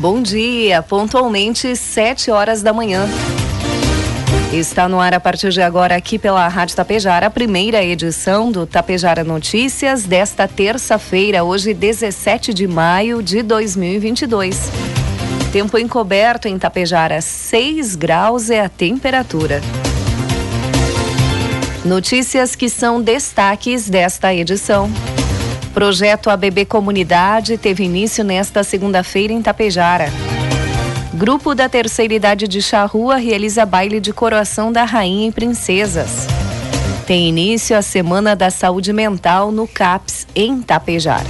Bom dia, pontualmente sete horas da manhã. Está no ar a partir de agora aqui pela Rádio Tapejara, a primeira edição do Tapejara Notícias desta terça-feira, hoje 17 de maio de 2022. Tempo encoberto em Tapejara, 6 graus é a temperatura. Notícias que são destaques desta edição. Projeto ABB Comunidade teve início nesta segunda-feira em Tapejara. Grupo da terceira idade de Charrua realiza baile de coroação da Rainha e Princesas. Tem início a Semana da Saúde Mental no CAPS, em Tapejara.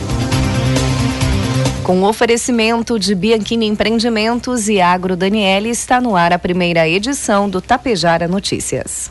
Com oferecimento de Bianchini Empreendimentos e Agro Daniele, está no ar a primeira edição do Tapejara Notícias.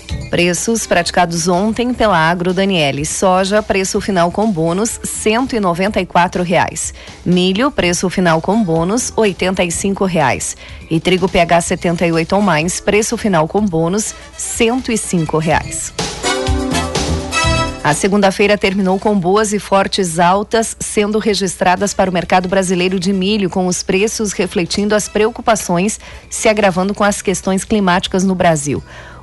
Preços praticados ontem pela Agro Daniele. Soja, preço final com bônus, quatro reais. Milho, preço final com bônus, cinco reais. E trigo PH 78 ou mais, preço final com bônus, cinco reais. A segunda-feira terminou com boas e fortes altas sendo registradas para o mercado brasileiro de milho, com os preços refletindo as preocupações se agravando com as questões climáticas no Brasil.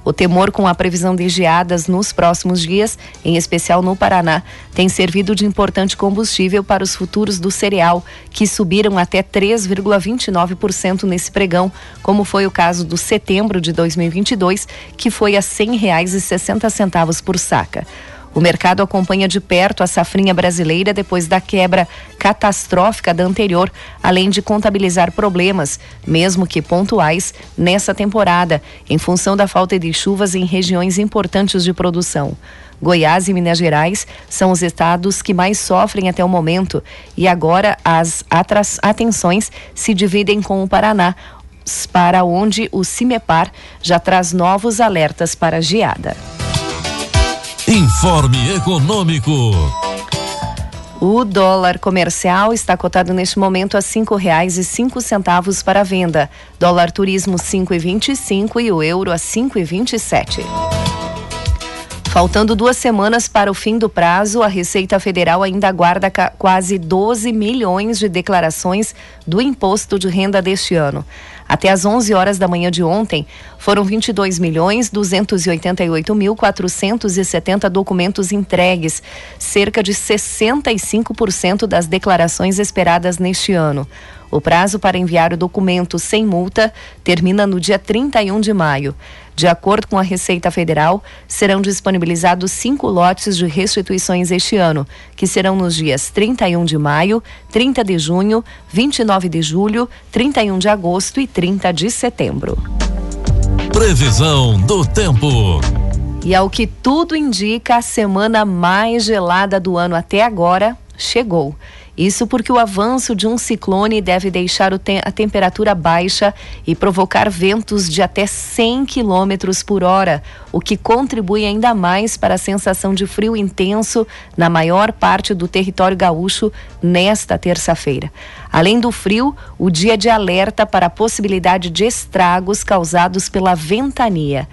O temor com a previsão de geadas nos próximos dias, em especial no Paraná, tem servido de importante combustível para os futuros do cereal, que subiram até 3,29% nesse pregão, como foi o caso do setembro de 2022, que foi a R$ 100,60 por saca. O mercado acompanha de perto a safrinha brasileira depois da quebra catastrófica da anterior, além de contabilizar problemas, mesmo que pontuais, nessa temporada, em função da falta de chuvas em regiões importantes de produção. Goiás e Minas Gerais são os estados que mais sofrem até o momento e agora as atenções se dividem com o Paraná, para onde o CIMEPAR já traz novos alertas para geada. Informe Econômico. O dólar comercial está cotado neste momento a cinco reais e cinco centavos para venda. Dólar turismo cinco e vinte e cinco e o euro a cinco e vinte e sete. Faltando duas semanas para o fim do prazo, a Receita Federal ainda aguarda quase 12 milhões de declarações do imposto de renda deste ano. Até às 11 horas da manhã de ontem, foram 22 milhões 288 mil 470 documentos entregues, cerca de 65% das declarações esperadas neste ano. O prazo para enviar o documento sem multa termina no dia 31 de maio. De acordo com a Receita Federal, serão disponibilizados cinco lotes de restituições este ano, que serão nos dias 31 de maio, 30 de junho, 29 de julho, 31 de agosto e 30 de setembro. Previsão do tempo. E ao que tudo indica, a semana mais gelada do ano até agora chegou. Isso porque o avanço de um ciclone deve deixar a temperatura baixa e provocar ventos de até 100 km por hora, o que contribui ainda mais para a sensação de frio intenso na maior parte do território gaúcho nesta terça-feira. Além do frio, o dia de alerta para a possibilidade de estragos causados pela ventania.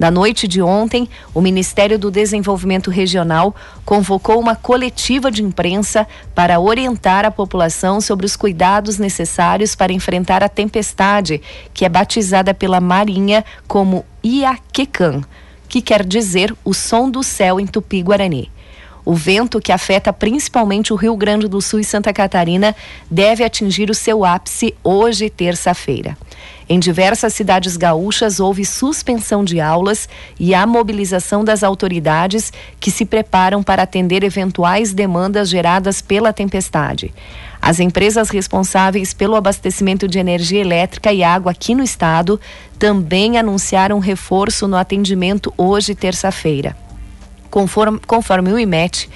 Na noite de ontem, o Ministério do Desenvolvimento Regional convocou uma coletiva de imprensa para orientar a população sobre os cuidados necessários para enfrentar a tempestade, que é batizada pela Marinha como Iaquecan, que quer dizer o som do céu em tupi-guarani. O vento, que afeta principalmente o Rio Grande do Sul e Santa Catarina, deve atingir o seu ápice hoje, terça-feira. Em diversas cidades gaúchas houve suspensão de aulas e a mobilização das autoridades que se preparam para atender eventuais demandas geradas pela tempestade. As empresas responsáveis pelo abastecimento de energia elétrica e água aqui no estado também anunciaram reforço no atendimento hoje, terça-feira. Conforme, conforme o IMET,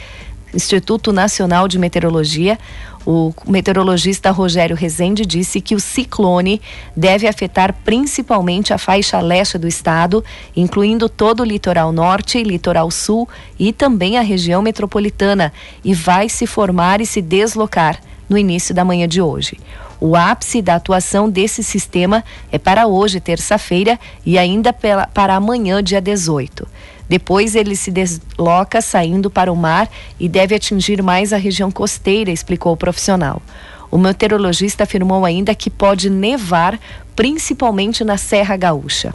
Instituto Nacional de Meteorologia, o meteorologista Rogério Rezende disse que o ciclone deve afetar principalmente a faixa leste do estado, incluindo todo o litoral norte, litoral sul e também a região metropolitana, e vai se formar e se deslocar no início da manhã de hoje. O ápice da atuação desse sistema é para hoje, terça-feira, e ainda para amanhã, dia 18. Depois ele se desloca saindo para o mar e deve atingir mais a região costeira, explicou o profissional. O meteorologista afirmou ainda que pode nevar, principalmente na Serra Gaúcha.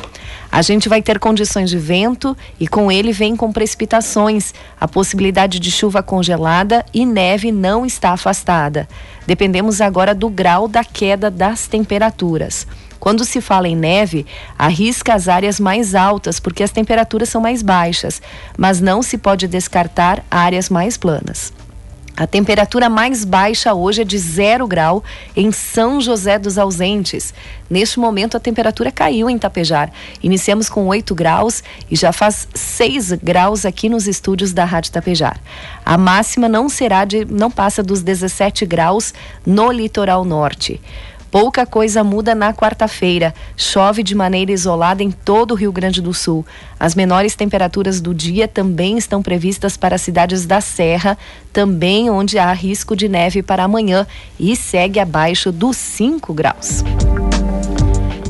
A gente vai ter condições de vento e com ele vem com precipitações. A possibilidade de chuva congelada e neve não está afastada. Dependemos agora do grau da queda das temperaturas. Quando se fala em neve, arrisca as áreas mais altas, porque as temperaturas são mais baixas, mas não se pode descartar áreas mais planas. A temperatura mais baixa hoje é de zero grau em São José dos Ausentes. Neste momento, a temperatura caiu em Tapejar. Iniciamos com 8 graus e já faz 6 graus aqui nos estúdios da Rádio Tapejar. A máxima não será de, não passa dos 17 graus no litoral norte. Pouca coisa muda na quarta-feira. Chove de maneira isolada em todo o Rio Grande do Sul. As menores temperaturas do dia também estão previstas para as cidades da Serra, também onde há risco de neve para amanhã e segue abaixo dos 5 graus.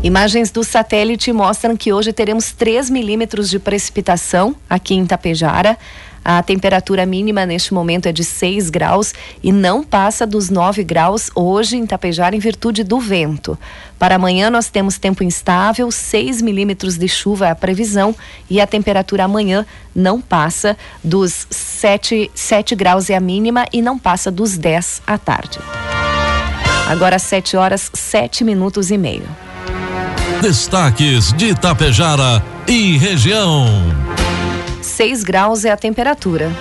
Imagens do satélite mostram que hoje teremos 3 milímetros de precipitação aqui em Tapejara. A temperatura mínima neste momento é de 6 graus e não passa dos 9 graus hoje em Tapejar em virtude do vento. Para amanhã nós temos tempo instável, 6 milímetros de chuva é a previsão e a temperatura amanhã não passa dos 7, 7 graus é a mínima e não passa dos 10 à tarde. Agora 7 horas 7 minutos e meio. Destaques de Itapejara e região. 6 graus é a temperatura.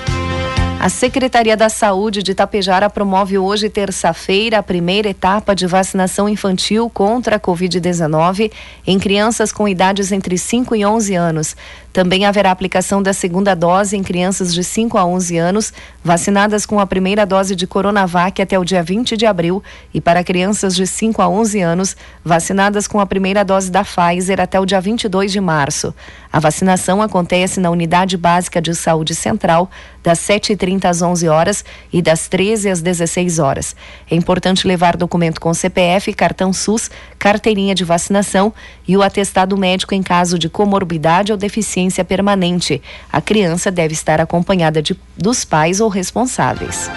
A Secretaria da Saúde de Itapejara promove hoje, terça-feira, a primeira etapa de vacinação infantil contra a Covid-19 em crianças com idades entre 5 e 11 anos. Também haverá aplicação da segunda dose em crianças de 5 a 11 anos, vacinadas com a primeira dose de Coronavac até o dia 20 de abril, e para crianças de 5 a 11 anos, vacinadas com a primeira dose da Pfizer até o dia 22 de março. A vacinação acontece na Unidade Básica de Saúde Central, das 7h30 às 11 horas e das 13 às 16 horas. É importante levar documento com CPF, cartão SUS, carteirinha de vacinação e o atestado médico em caso de comorbidade ou deficiência permanente. A criança deve estar acompanhada de, dos pais ou responsáveis.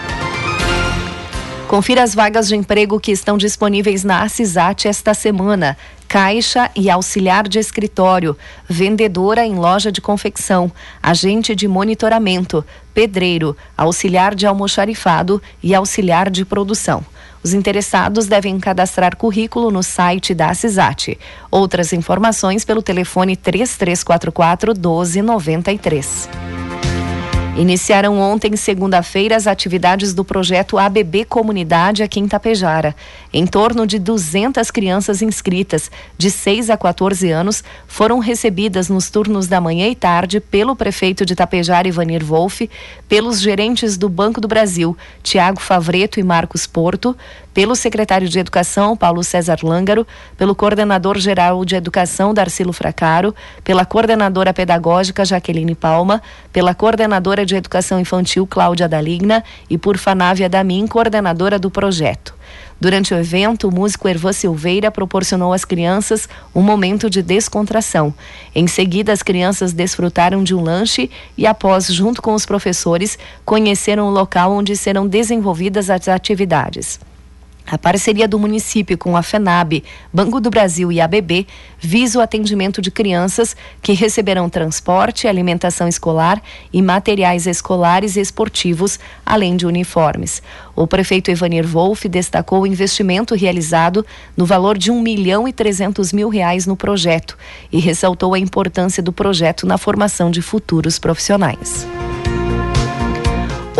Confira as vagas de emprego que estão disponíveis na Assisat esta semana caixa e auxiliar de escritório, vendedora em loja de confecção, agente de monitoramento, pedreiro, auxiliar de almoxarifado e auxiliar de produção. Os interessados devem cadastrar currículo no site da CISAT. Outras informações pelo telefone 3344 1293. Iniciaram ontem, segunda-feira, as atividades do projeto ABB Comunidade aqui em Tapejara. Em torno de 200 crianças inscritas, de 6 a 14 anos, foram recebidas nos turnos da manhã e tarde pelo prefeito de Tapejara, Ivanir Wolff, pelos gerentes do Banco do Brasil, Tiago Favreto e Marcos Porto, pelo secretário de Educação, Paulo César Lângaro, pelo coordenador geral de Educação, Darcilo Fracaro, pela coordenadora pedagógica, Jaqueline Palma, pela coordenadora de Educação Infantil, Cláudia Daligna, e por Fanávia Damin, coordenadora do projeto. Durante o evento, o músico Ervan Silveira proporcionou às crianças um momento de descontração. Em seguida, as crianças desfrutaram de um lanche e, após, junto com os professores, conheceram o local onde serão desenvolvidas as atividades. A parceria do município com a FENAB, Banco do Brasil e ABB visa o atendimento de crianças que receberão transporte, alimentação escolar e materiais escolares e esportivos, além de uniformes. O prefeito Evanir Wolff destacou o investimento realizado no valor de 1 milhão e 300 mil reais no projeto e ressaltou a importância do projeto na formação de futuros profissionais.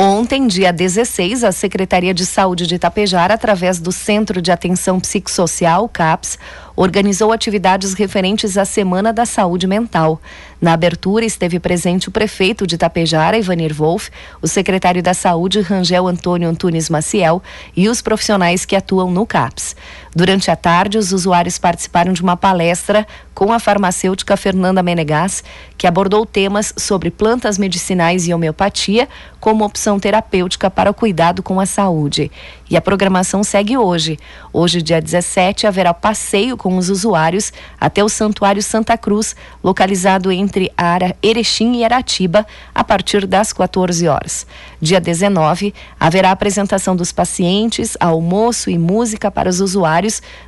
Ontem, dia 16, a Secretaria de Saúde de Itapejara, através do Centro de Atenção Psicossocial, CAPS, organizou atividades referentes à Semana da Saúde Mental. Na abertura esteve presente o prefeito de Itapejara, Ivanir Wolff, o secretário da Saúde, Rangel Antônio Antunes Maciel, e os profissionais que atuam no CAPS. Durante a tarde, os usuários participaram de uma palestra com a farmacêutica Fernanda Menegas, que abordou temas sobre plantas medicinais e homeopatia como opção terapêutica para o cuidado com a saúde. E a programação segue hoje. Hoje, dia 17, haverá passeio com os usuários até o Santuário Santa Cruz, localizado entre a área Erechim e Aratiba, a partir das 14 horas. Dia 19, haverá apresentação dos pacientes, almoço e música para os usuários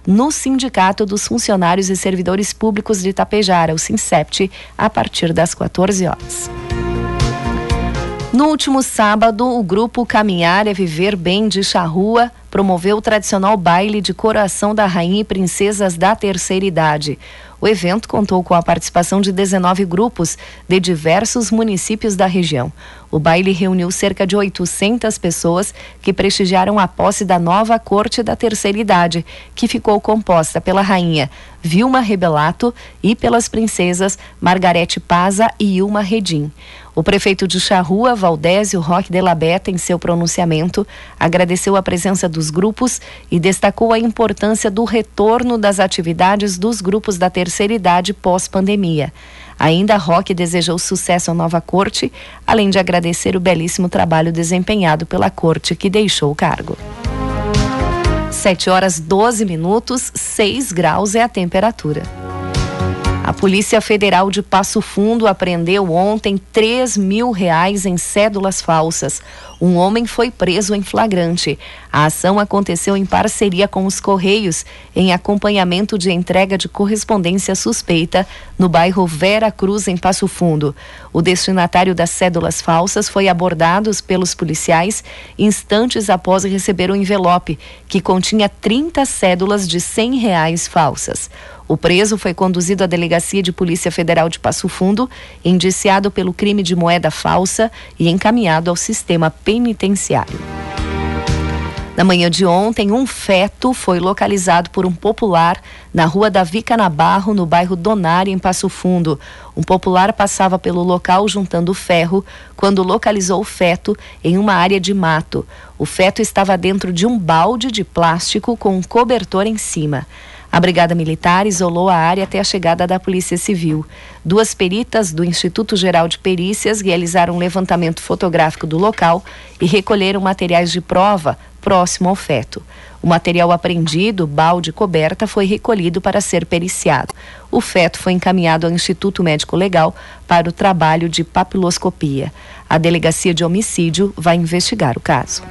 no Sindicato dos Funcionários e Servidores Públicos de Itapejara, o SINSEPT, a partir das 14 horas. No último sábado, o grupo Caminhar é Viver Bem de Charrua promoveu o tradicional baile de coração da rainha e princesas da terceira idade. O evento contou com a participação de 19 grupos de diversos municípios da região. O baile reuniu cerca de 800 pessoas que prestigiaram a posse da nova corte da terceira idade, que ficou composta pela rainha Vilma Rebelato e pelas princesas Margarete Paza e Ilma Redim. O prefeito de Charrua, Valdésio Roque de la Beta, em seu pronunciamento, agradeceu a presença dos grupos e destacou a importância do retorno das atividades dos grupos da terceira idade pós-pandemia. Ainda Roque desejou sucesso à nova corte, além de agradecer o belíssimo trabalho desempenhado pela corte que deixou o cargo. 7 horas 12 minutos, 6 graus é a temperatura. A Polícia Federal de Passo Fundo apreendeu ontem 3 mil reais em cédulas falsas. Um homem foi preso em flagrante. A ação aconteceu em parceria com os Correios, em acompanhamento de entrega de correspondência suspeita no bairro Vera Cruz, em Passo Fundo. O destinatário das cédulas falsas foi abordado pelos policiais instantes após receber o envelope, que continha 30 cédulas de 100 reais falsas. O preso foi conduzido à Delegacia de Polícia Federal de Passo Fundo, indiciado pelo crime de moeda falsa e encaminhado ao sistema penitenciário. Na manhã de ontem, um feto foi localizado por um popular na rua Davi Canabarro, no bairro Donário, em Passo Fundo. Um popular passava pelo local juntando ferro quando localizou o feto em uma área de mato. O feto estava dentro de um balde de plástico com um cobertor em cima. A Brigada Militar isolou a área até a chegada da Polícia Civil. Duas peritas do Instituto Geral de Perícias realizaram um levantamento fotográfico do local e recolheram materiais de prova próximo ao feto. O material apreendido, balde e coberta, foi recolhido para ser periciado. O feto foi encaminhado ao Instituto Médico Legal para o trabalho de papiloscopia. A Delegacia de Homicídio vai investigar o caso.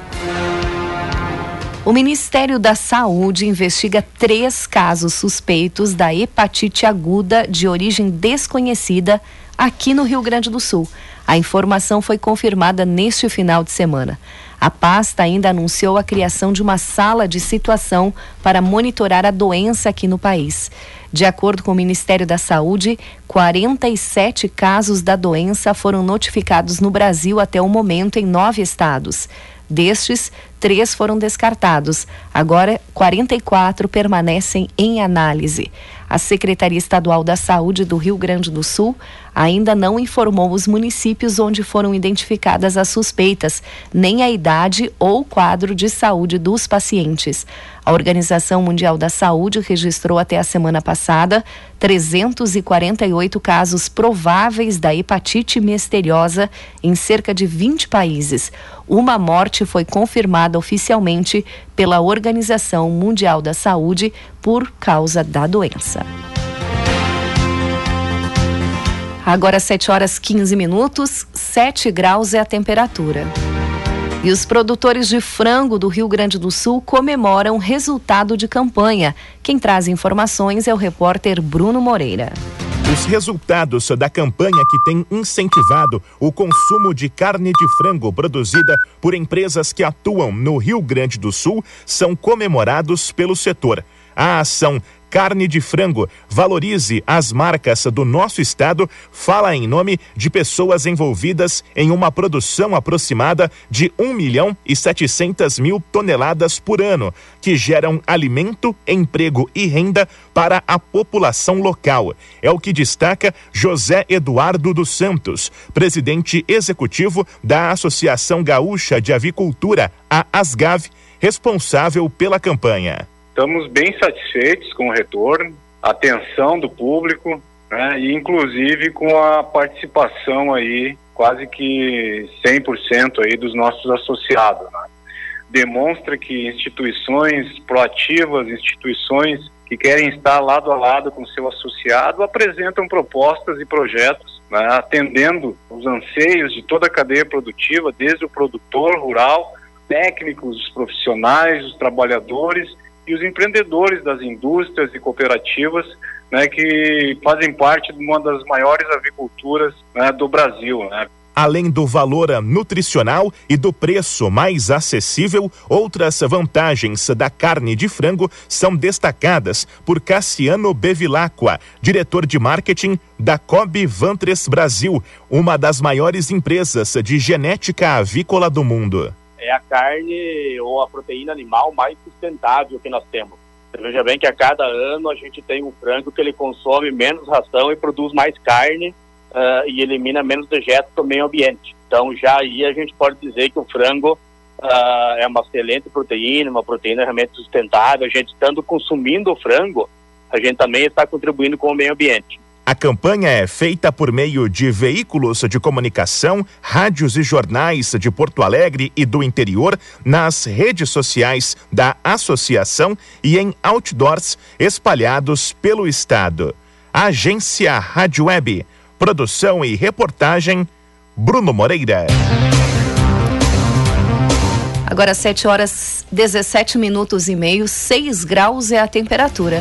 O Ministério da Saúde investiga três casos suspeitos da hepatite aguda de origem desconhecida aqui no Rio Grande do Sul. A informação foi confirmada neste final de semana. A pasta ainda anunciou a criação de uma sala de situação para monitorar a doença aqui no país. De acordo com o Ministério da Saúde, 47 casos da doença foram notificados no Brasil até o momento em nove estados. Destes, três foram descartados. Agora, 44 permanecem em análise. A Secretaria Estadual da Saúde do Rio Grande do Sul ainda não informou os municípios onde foram identificadas as suspeitas, nem a idade ou quadro de saúde dos pacientes. A Organização Mundial da Saúde registrou até a semana passada 348 casos prováveis da hepatite misteriosa em cerca de 20 países. Uma morte foi confirmada oficialmente pela Organização Mundial da Saúde por causa da doença. Agora 7 horas 15 minutos, 7 graus é a temperatura. E os produtores de frango do Rio Grande do Sul comemoram resultado de campanha. Quem traz informações é o repórter Bruno Moreira. Os resultados da campanha que tem incentivado o consumo de carne de frango produzida por empresas que atuam no Rio Grande do Sul são comemorados pelo setor. A ação Carne de Frango valorize as marcas do nosso estado fala em nome de pessoas envolvidas em uma produção aproximada de 1 milhão e 700 mil toneladas por ano, que geram alimento, emprego e renda para a população local. É o que destaca José Eduardo dos Santos, presidente executivo da Associação Gaúcha de Avicultura, a ASGAV, responsável pela campanha. Estamos bem satisfeitos com o retorno, a atenção do público, né, e inclusive com a participação aí quase que 100% aí dos nossos associados. Né. Demonstra que instituições proativas, instituições que querem estar lado a lado com seu associado, apresentam propostas e projetos né, atendendo os anseios de toda a cadeia produtiva, desde o produtor rural, técnicos, os profissionais, os trabalhadores e os empreendedores das indústrias e cooperativas né, que fazem parte de uma das maiores aviculturas né, do Brasil. Né. Além do valor nutricional e do preço mais acessível, outras vantagens da carne de frango são destacadas por Cassiano Bevilacqua, diretor de marketing da Cobb Vantres Brasil, uma das maiores empresas de genética avícola do mundo é a carne ou a proteína animal mais sustentável que nós temos. Você veja bem que a cada ano a gente tem um frango que ele consome menos ração e produz mais carne uh, e elimina menos dejetos do meio ambiente. Então já aí a gente pode dizer que o frango uh, é uma excelente proteína, uma proteína realmente sustentável. A gente estando consumindo o frango, a gente também está contribuindo com o meio ambiente. A campanha é feita por meio de veículos de comunicação, rádios e jornais de Porto Alegre e do interior, nas redes sociais da associação e em outdoors espalhados pelo estado. Agência Rádio Web. Produção e reportagem Bruno Moreira. Agora 7 horas 17 minutos e meio, 6 graus é a temperatura.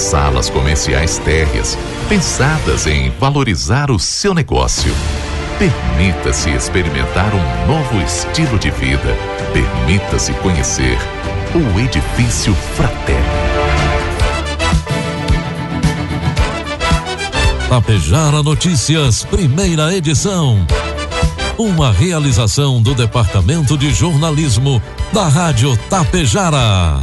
salas comerciais térreas, pensadas em valorizar o seu negócio. Permita-se experimentar um novo estilo de vida. Permita-se conhecer o Edifício Fraterno. Tapejara Notícias, primeira edição. Uma realização do Departamento de Jornalismo da Rádio Tapejara.